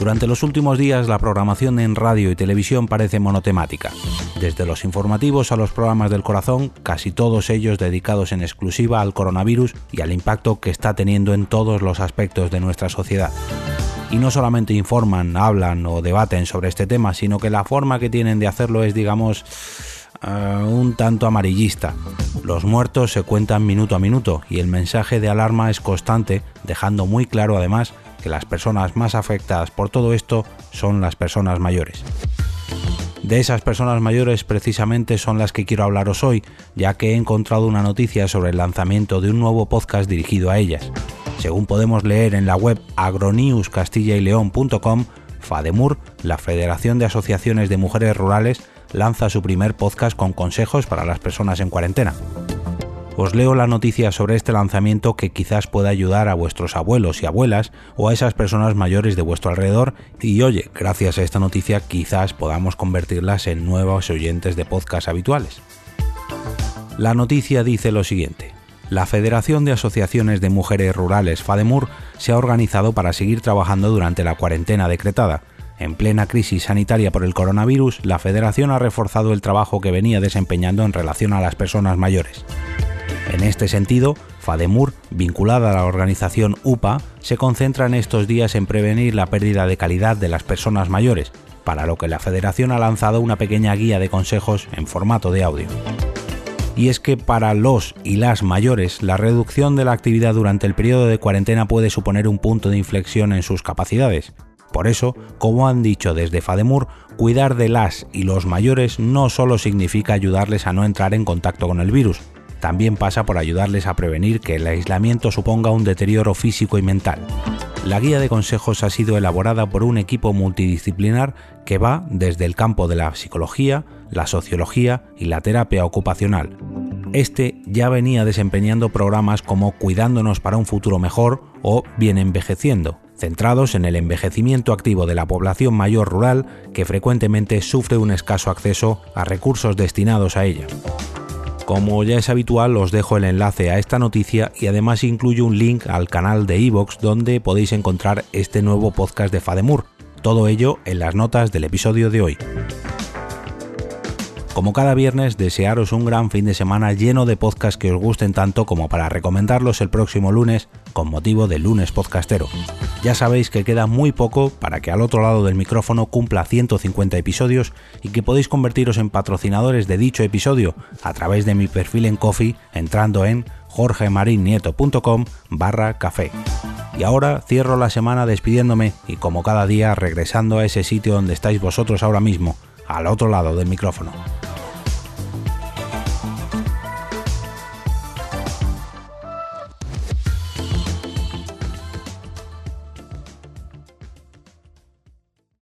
Durante los últimos días la programación en radio y televisión parece monotemática. Desde los informativos a los programas del corazón, casi todos ellos dedicados en exclusiva al coronavirus y al impacto que está teniendo en todos los aspectos de nuestra sociedad. Y no solamente informan, hablan o debaten sobre este tema, sino que la forma que tienen de hacerlo es, digamos, eh, un tanto amarillista. Los muertos se cuentan minuto a minuto y el mensaje de alarma es constante, dejando muy claro además que las personas más afectadas por todo esto son las personas mayores. De esas personas mayores precisamente son las que quiero hablaros hoy, ya que he encontrado una noticia sobre el lanzamiento de un nuevo podcast dirigido a ellas. Según podemos leer en la web agronewscastillaileón.com, FADEMUR, la Federación de Asociaciones de Mujeres Rurales, lanza su primer podcast con consejos para las personas en cuarentena os leo la noticia sobre este lanzamiento que quizás pueda ayudar a vuestros abuelos y abuelas o a esas personas mayores de vuestro alrededor y oye, gracias a esta noticia quizás podamos convertirlas en nuevos oyentes de podcast habituales. La noticia dice lo siguiente. La Federación de Asociaciones de Mujeres Rurales FADEMUR se ha organizado para seguir trabajando durante la cuarentena decretada. En plena crisis sanitaria por el coronavirus, la Federación ha reforzado el trabajo que venía desempeñando en relación a las personas mayores. En este sentido, FADEMUR, vinculada a la organización UPA, se concentra en estos días en prevenir la pérdida de calidad de las personas mayores, para lo que la Federación ha lanzado una pequeña guía de consejos en formato de audio. Y es que para los y las mayores, la reducción de la actividad durante el periodo de cuarentena puede suponer un punto de inflexión en sus capacidades. Por eso, como han dicho desde FADEMUR, cuidar de las y los mayores no solo significa ayudarles a no entrar en contacto con el virus, también pasa por ayudarles a prevenir que el aislamiento suponga un deterioro físico y mental. La guía de consejos ha sido elaborada por un equipo multidisciplinar que va desde el campo de la psicología, la sociología y la terapia ocupacional. Este ya venía desempeñando programas como Cuidándonos para un futuro mejor o Bien envejeciendo, centrados en el envejecimiento activo de la población mayor rural que frecuentemente sufre un escaso acceso a recursos destinados a ella. Como ya es habitual, os dejo el enlace a esta noticia y además incluyo un link al canal de Evox donde podéis encontrar este nuevo podcast de Fademur. Todo ello en las notas del episodio de hoy. Como cada viernes, desearos un gran fin de semana lleno de podcasts que os gusten tanto como para recomendarlos el próximo lunes con motivo del lunes podcastero. Ya sabéis que queda muy poco para que al otro lado del micrófono cumpla 150 episodios y que podéis convertiros en patrocinadores de dicho episodio a través de mi perfil en Coffee entrando en jorgemarinieto.com barra café. Y ahora cierro la semana despidiéndome y como cada día regresando a ese sitio donde estáis vosotros ahora mismo, al otro lado del micrófono.